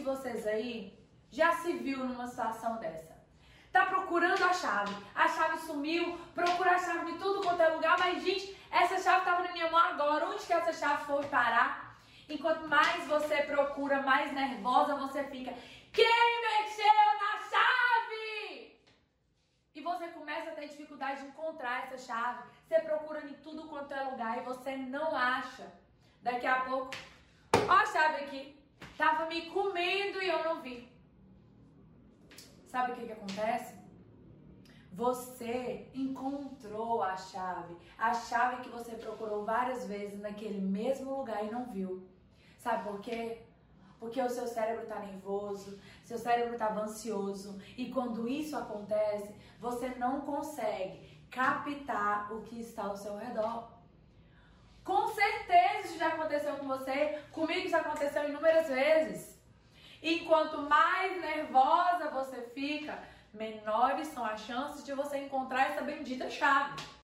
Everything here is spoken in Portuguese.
de vocês aí já se viu numa situação dessa. Tá procurando a chave, a chave sumiu, procura a chave de tudo quanto é lugar, mas gente, essa chave tava na minha mão agora, onde que essa chave foi parar? Enquanto mais você procura, mais nervosa você fica. Quem mexeu na chave? E você começa a ter dificuldade de encontrar essa chave. Você procura em tudo quanto é lugar e você não acha. Daqui a pouco, ó a chave aqui. Tava me comendo e eu não vi. Sabe o que, que acontece? Você encontrou a chave, a chave que você procurou várias vezes naquele mesmo lugar e não viu. Sabe por quê? Porque o seu cérebro está nervoso, seu cérebro estava ansioso e quando isso acontece, você não consegue captar o que está ao seu redor. Com certeza isso já aconteceu com você, comigo isso aconteceu inúmeras vezes. E quanto mais nervosa você fica, menores são as chances de você encontrar essa bendita chave.